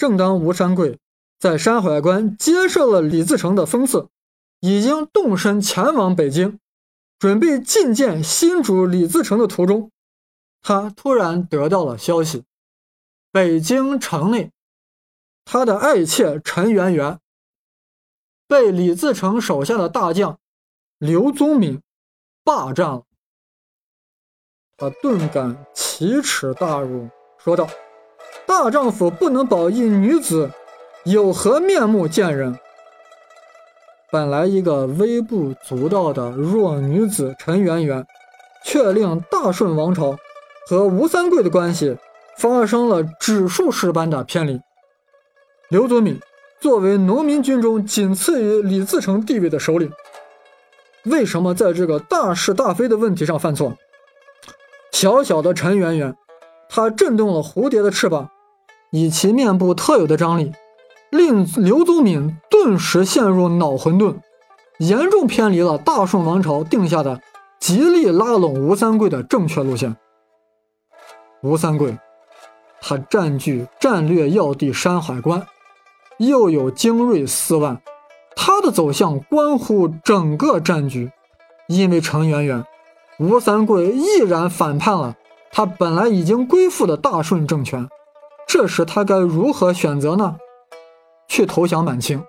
正当吴三桂在山海关接受了李自成的封赐，已经动身前往北京，准备觐见新主李自成的途中，他突然得到了消息：北京城内，他的爱妾陈圆圆被李自成手下的大将刘宗敏霸占了。他顿感奇耻大辱，说道：“大丈夫不能保一女子，有何面目见人？”本来一个微不足道的弱女子陈圆圆，却令大顺王朝和吴三桂的关系发生了指数式般的偏离。刘宗敏作为农民军中仅次于李自成地位的首领，为什么在这个大是大非的问题上犯错？小小的陈圆圆，她震动了蝴蝶的翅膀，以其面部特有的张力，令刘宗敏顿时陷入脑混沌，严重偏离了大顺王朝定下的极力拉拢吴三桂的正确路线。吴三桂，他占据战略要地山海关，又有精锐四万，他的走向关乎整个战局，因为陈圆圆。吴三桂毅然反叛了他本来已经归附的大顺政权，这时他该如何选择呢？去投降满清，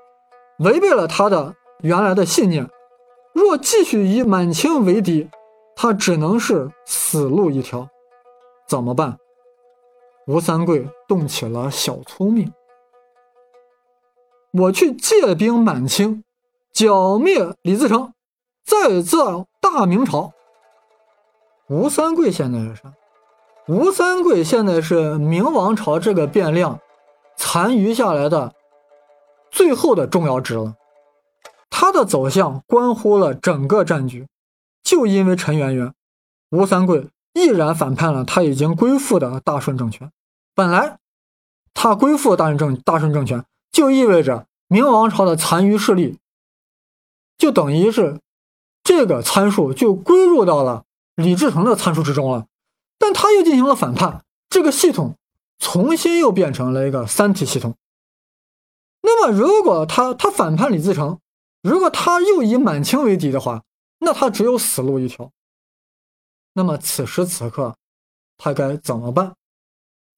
违背了他的原来的信念；若继续以满清为敌，他只能是死路一条。怎么办？吴三桂动起了小聪明，我去借兵满清，剿灭李自成，再造大明朝。吴三桂现在是啥？吴三桂现在是明王朝这个变量残余下来的最后的重要值了。他的走向关乎了整个战局。就因为陈圆圆，吴三桂毅然反叛了他已经归附的大顺政权。本来他归附大顺政大顺政权，就意味着明王朝的残余势力，就等于是这个参数就归入到了。李自成的参数之中了，但他又进行了反叛，这个系统重新又变成了一个三体系统。那么，如果他他反叛李自成，如果他又以满清为敌的话，那他只有死路一条。那么此时此刻，他该怎么办？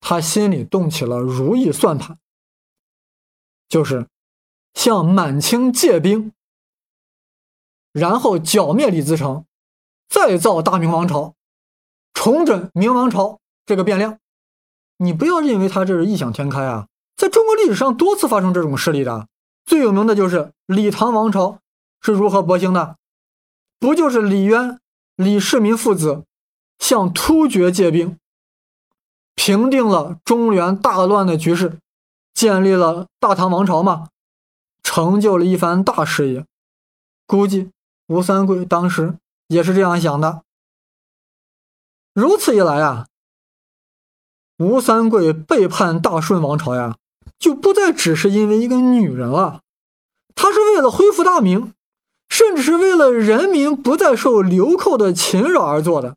他心里动起了如意算盘，就是向满清借兵，然后剿灭李自成。再造大明王朝，重整明王朝这个变量，你不要认为他这是异想天开啊！在中国历史上多次发生这种事例的，最有名的就是李唐王朝是如何勃兴的，不就是李渊、李世民父子向突厥借兵，平定了中原大乱的局势，建立了大唐王朝吗？成就了一番大事业。估计吴三桂当时。也是这样想的。如此一来啊，吴三桂背叛大顺王朝呀，就不再只是因为一个女人了，他是为了恢复大明，甚至是为了人民不再受流寇的侵扰而做的。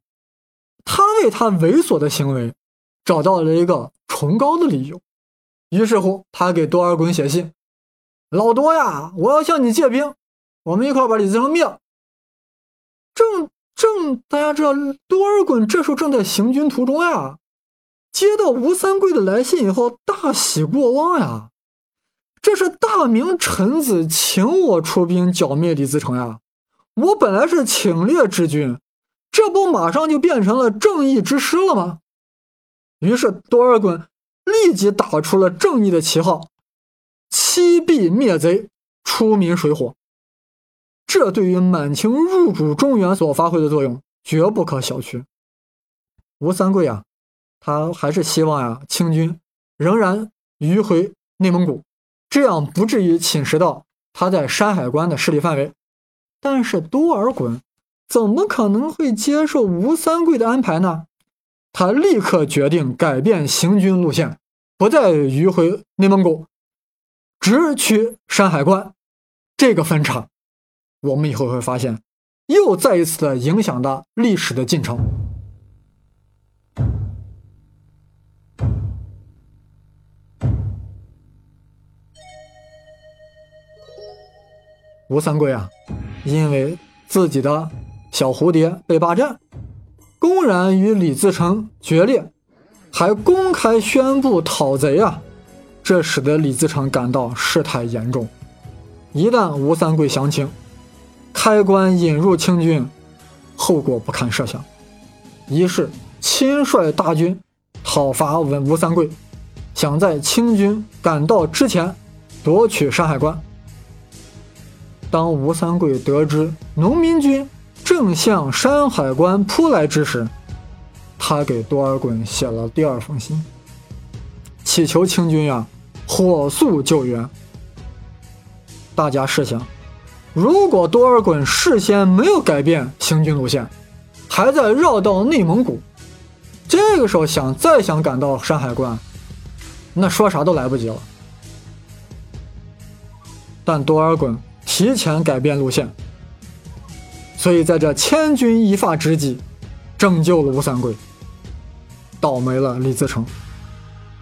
他为他猥琐的行为找到了一个崇高的理由。于是乎，他给多尔衮写信：“老多呀，我要向你借兵，我们一块把李自成灭了。”正正，大家知道，多尔衮这时候正在行军途中呀，接到吴三桂的来信以后，大喜过望呀。这是大明臣子请我出兵剿灭李自成呀，我本来是请略之君，这不马上就变成了正义之师了吗？于是多尔衮立即打出了正义的旗号，欺毙灭贼，出民水火。这对于满清入主中原所发挥的作用绝不可小觑。吴三桂啊，他还是希望呀，清军仍然迂回内蒙古，这样不至于侵蚀到他在山海关的势力范围。但是多尔衮怎么可能会接受吴三桂的安排呢？他立刻决定改变行军路线，不再迂回内蒙古，直取山海关。这个分叉。我们以后会发现又再一次的影响到历史的进程。吴三桂啊因为自己的小蝴蝶被霸占公然与李自成决裂还公开宣布讨贼啊这使得李自成感到事态严重。一旦吴三桂详情开关引入清军，后果不堪设想。于是亲率大军讨伐吴吴三桂，想在清军赶到之前夺取山海关。当吴三桂得知农民军正向山海关扑来之时，他给多尔衮写了第二封信，祈求清军呀火速救援。大家试想，如果多尔衮事先没有改变行军路线，还在绕道内蒙古，这个时候想再想赶到山海关，那说啥都来不及了。但多尔衮。提前改变路线，所以在这千钧一发之际，拯救了吴三桂。倒霉了李自成，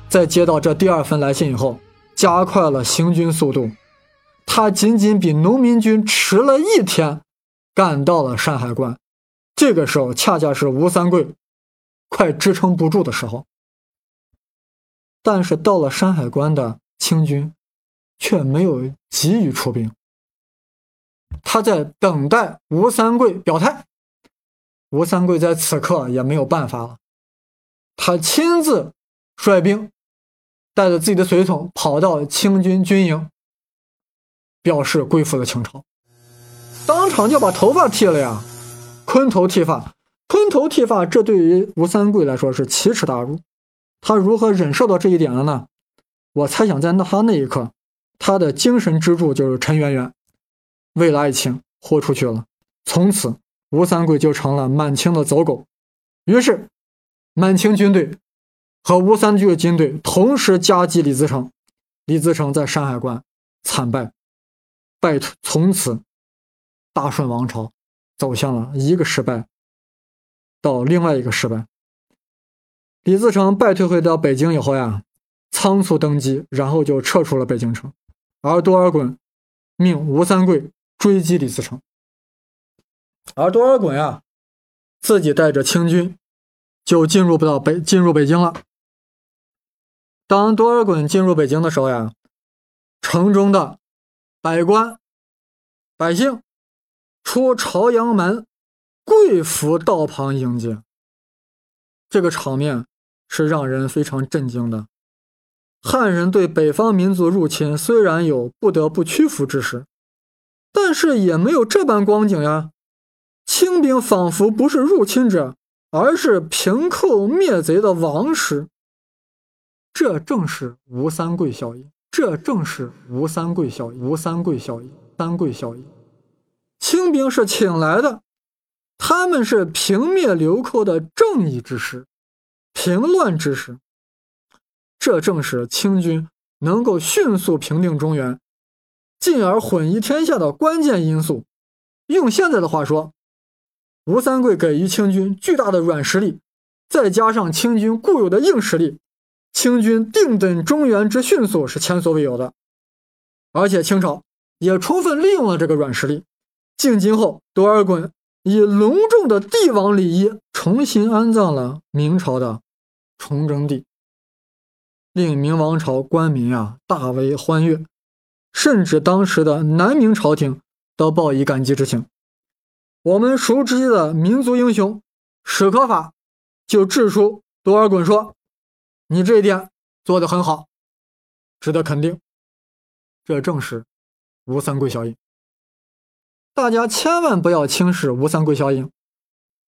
在接到这第二封来信以后，加快了行军速度。他仅仅比农民军迟了一天，赶到了山海关。这个时候，恰恰是吴三桂快支撑不住的时候。但是到了山海关的清军，却没有急于出兵。他在等待吴三桂表态，吴三桂在此刻也没有办法了，他亲自率兵，带着自己的随从跑到清军军营，表示归附了清朝，当场就把头发剃了呀，坤头剃发，坤头剃发，这对于吴三桂来说是奇耻大辱，他如何忍受到这一点了呢？我猜想，在那他那一刻，他的精神支柱就是陈圆圆。为了爱情豁出去了，从此吴三桂就成了满清的走狗。于是，满清军队和吴三桂的军队同时夹击李自成，李自成在山海关惨败，败退。从此，大顺王朝走向了一个失败到另外一个失败。李自成败退回到北京以后呀，仓促登基，然后就撤出了北京城，而多尔衮命吴三桂。追击李自成，而多尔衮呀，自己带着清军就进入不到北，进入北京了。当多尔衮进入北京的时候呀，城中的百官百姓出朝阳门，跪伏道旁迎接。这个场面是让人非常震惊的。汉人对北方民族入侵，虽然有不得不屈服之时。但是也没有这般光景呀，清兵仿佛不是入侵者，而是平寇灭贼的王师。这正是吴三桂效应，这正是吴三桂效应，吴三桂效应，三桂效应。清兵是请来的，他们是平灭流寇的正义之师，平乱之师。这正是清军能够迅速平定中原。进而混一天下的关键因素，用现在的话说，吴三桂给予清军巨大的软实力，再加上清军固有的硬实力，清军定等中原之迅速是前所未有的。而且清朝也充分利用了这个软实力。进京后，多尔衮以隆重的帝王礼仪重新安葬了明朝的崇祯帝，令明王朝官民啊大为欢悦。甚至当时的南明朝廷都报以感激之情。我们熟知的民族英雄史可法就致书多尔衮说：“你这一点做得很好，值得肯定。”这正是吴三桂效应。大家千万不要轻视吴三桂效应。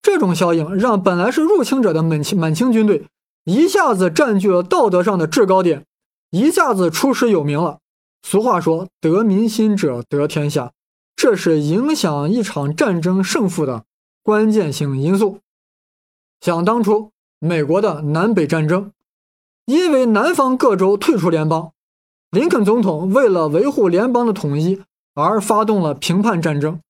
这种效应让本来是入侵者的满清满清军队一下子占据了道德上的制高点，一下子出师有名了。俗话说：“得民心者得天下”，这是影响一场战争胜负的关键性因素。想当初，美国的南北战争，因为南方各州退出联邦，林肯总统为了维护联邦的统一而发动了平叛战争。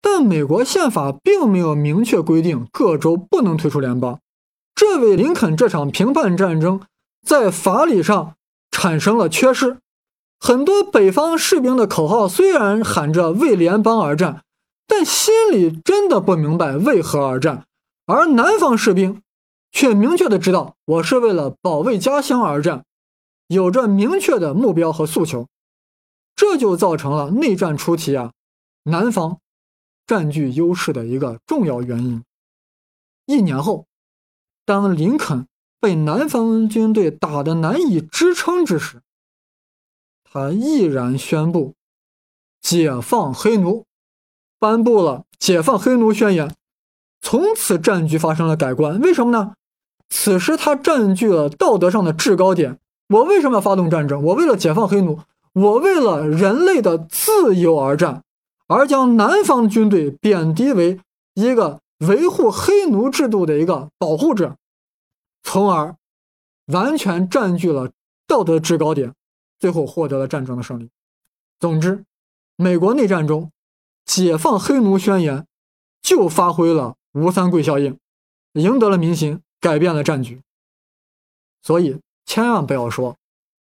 但美国宪法并没有明确规定各州不能退出联邦，这为林肯这场平叛战争在法理上产生了缺失。很多北方士兵的口号虽然喊着为联邦而战，但心里真的不明白为何而战；而南方士兵却明确的知道，我是为了保卫家乡而战，有着明确的目标和诉求。这就造成了内战初期啊，南方占据优势的一个重要原因。一年后，当林肯被南方军队打得难以支撑之时，他毅然宣布解放黑奴，颁布了解放黑奴宣言，从此战局发生了改观。为什么呢？此时他占据了道德上的制高点。我为什么要发动战争？我为了解放黑奴。我为了人类的自由而战，而将南方军队贬低为一个维护黑奴制度的一个保护者，从而完全占据了道德制高点，最后获得了战争的胜利。总之，美国内战中解放黑奴宣言就发挥了吴三桂效应，赢得了民心，改变了战局。所以，千万不要说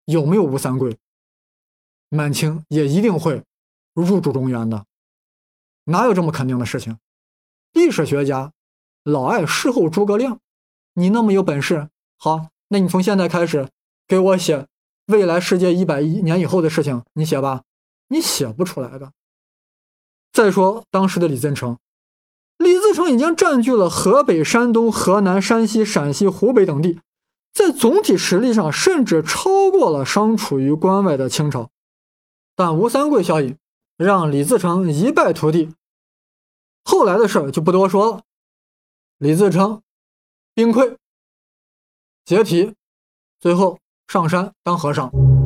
有没有吴三桂。满清也一定会入主中原的，哪有这么肯定的事情？历史学家老爱事后诸葛亮，你那么有本事，好，那你从现在开始给我写未来世界一百亿年以后的事情，你写吧，你写不出来的。再说当时的李自成，自成已经占据了河北、山东、河南、山西、陕西、湖北等地，在总体实力上甚至超过了尚处于关外的清朝。但吴三桂效应让李自成一败涂地，后来的事就不多说了。李自成兵溃，解体，最后上山当和尚。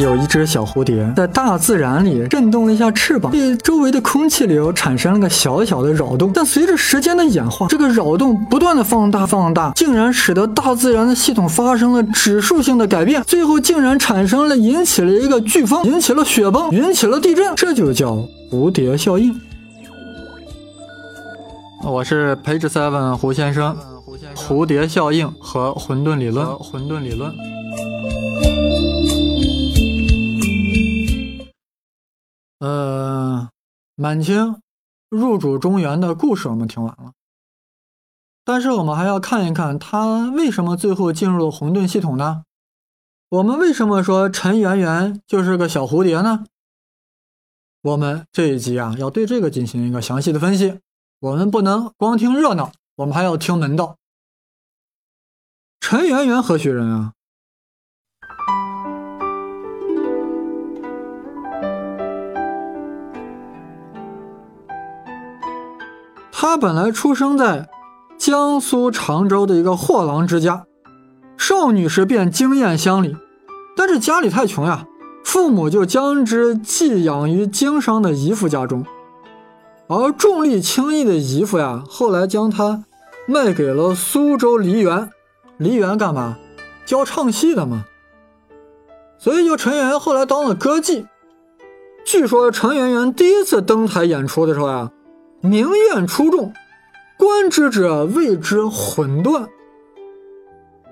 有一只小蝴蝶在大自然里震动了一下翅膀，对周围的空气流产生了个小小的扰动。但随着时间的演化，这个扰动不断的放大放大，竟然使得大自然的系统发生了指数性的改变，最后竟然产生了引起了一个飓风，引起了雪崩，引起了地震，这就叫蝴蝶效应。我是 Page Seven 胡先生，蝴蝶效应和混沌理论，混沌理论。呃，满清入主中原的故事我们听完了，但是我们还要看一看他为什么最后进入了混沌系统呢？我们为什么说陈圆圆就是个小蝴蝶呢？我们这一集啊，要对这个进行一个详细的分析。我们不能光听热闹，我们还要听门道。陈圆圆何许人啊？他本来出生在江苏常州的一个货郎之家，少女时便惊艳乡里，但是家里太穷呀，父母就将之寄养于经商的姨父家中，而重利轻义的姨父呀，后来将他卖给了苏州梨园，梨园干嘛？教唱戏的嘛，所以就陈圆圆后来当了歌妓。据说陈圆圆第一次登台演出的时候呀。名艳出众，观之者谓之混沌。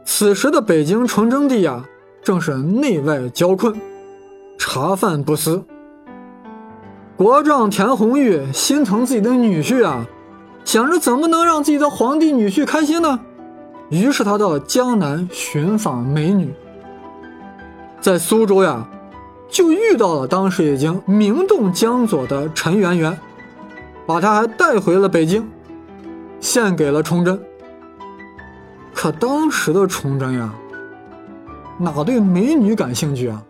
此时的北京崇祯帝呀，正是内外交困，茶饭不思。国丈田弘玉心疼自己的女婿啊，想着怎么能让自己的皇帝女婿开心呢？于是他到江南寻访美女，在苏州呀，就遇到了当时已经名动江左的陈圆圆。把他还带回了北京，献给了崇祯。可当时的崇祯呀，哪对美女感兴趣啊？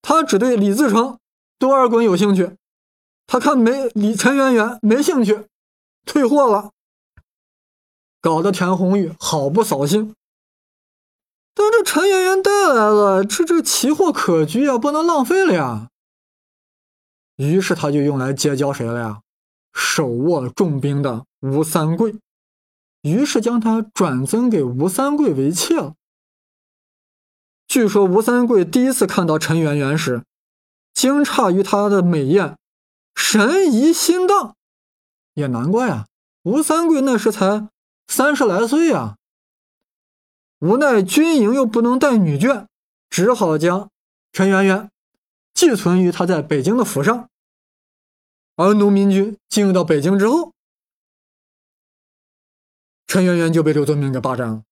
他只对李自成、多尔衮有兴趣。他看没李陈圆圆没兴趣，退货了，搞得田红玉好不扫兴。但这陈圆圆带来了，这这奇货可居啊，不能浪费了呀。于是他就用来结交谁了呀？手握重兵的吴三桂，于是将他转赠给吴三桂为妾了。据说吴三桂第一次看到陈圆圆时，惊诧于她的美艳，神怡心荡。也难怪啊，吴三桂那时才三十来岁啊。无奈军营又不能带女眷，只好将陈圆圆寄存于他在北京的府上。而农民军进入到北京之后，陈圆圆就被刘宗敏给霸占了。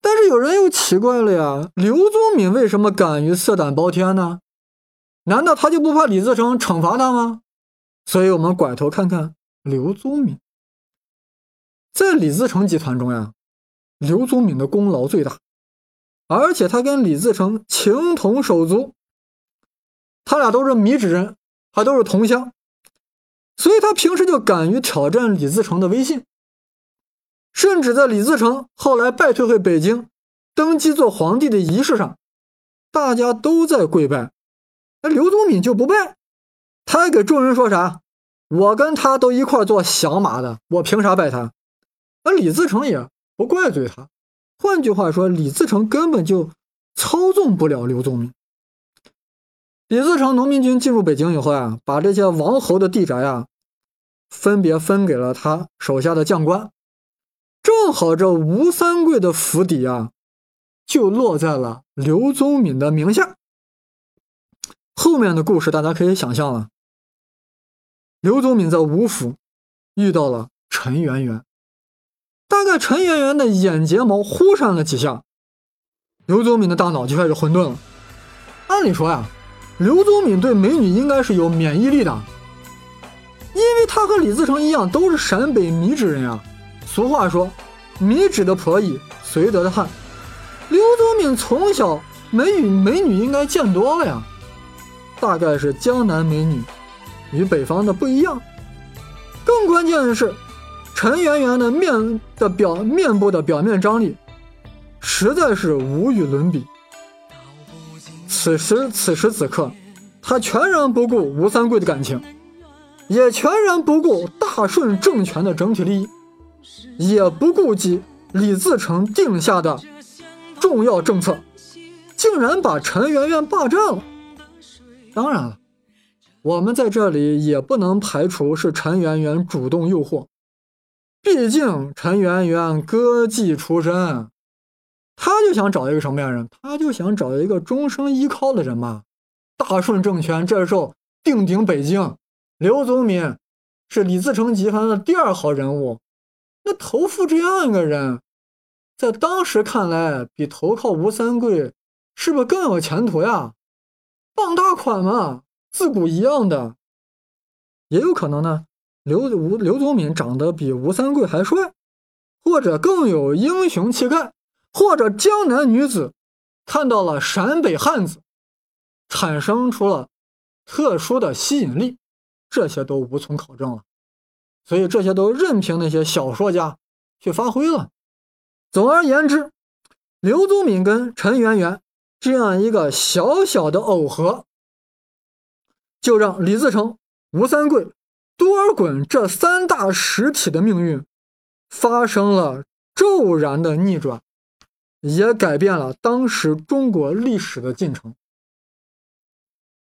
但是有人又奇怪了呀，刘宗敏为什么敢于色胆包天呢？难道他就不怕李自成惩罚他吗？所以，我们拐头看看刘宗敏，在李自成集团中呀，刘宗敏的功劳最大，而且他跟李自成情同手足，他俩都是米脂人，还都是同乡，所以他平时就敢于挑战李自成的威信。甚至在李自成后来败退回北京，登基做皇帝的仪式上，大家都在跪拜，那刘宗敏就不拜，他还给众人说啥？我跟他都一块做小马的，我凭啥拜他？而李自成也不怪罪他。换句话说，李自成根本就操纵不了刘宗敏。李自成农民军进入北京以后啊，把这些王侯的地宅啊，分别分给了他手下的将官。正好这吴三桂的府邸啊，就落在了刘宗敏的名下。后面的故事大家可以想象了。刘宗敏在吴府遇到了陈圆圆，大概陈圆圆的眼睫毛忽闪了几下，刘宗敏的大脑就开始混沌了。按理说呀，刘宗敏对美女应该是有免疫力的，因为他和李自成一样都是陕北米脂人啊。俗话说：“米脂的婆姨绥德的汉。”刘宗敏从小美女美女应该见多了呀，大概是江南美女与北方的不一样。更关键的是，陈圆圆的面的表面部的表面张力实在是无与伦比。此时此时此刻，他全然不顾吴三桂的感情，也全然不顾大顺政权的整体利益。也不顾及李自成定下的重要政策，竟然把陈圆圆霸占了。当然了，我们在这里也不能排除是陈圆圆主动诱惑，毕竟陈圆圆歌妓出身，他就想找一个什么样的人？他就想找一个终生依靠的人嘛。大顺政权这时候定鼎北京，刘宗敏是李自成集团的第二号人物。那投附这样一个人，在当时看来，比投靠吴三桂是不是更有前途呀？傍大款嘛，自古一样的。也有可能呢，刘吴刘宗敏长得比吴三桂还帅，或者更有英雄气概，或者江南女子看到了陕北汉子，产生出了特殊的吸引力，这些都无从考证了。所以这些都任凭那些小说家去发挥了。总而言之，刘宗敏跟陈圆圆这样一个小小的耦合，就让李自成、吴三桂、多尔衮这三大实体的命运发生了骤然的逆转，也改变了当时中国历史的进程。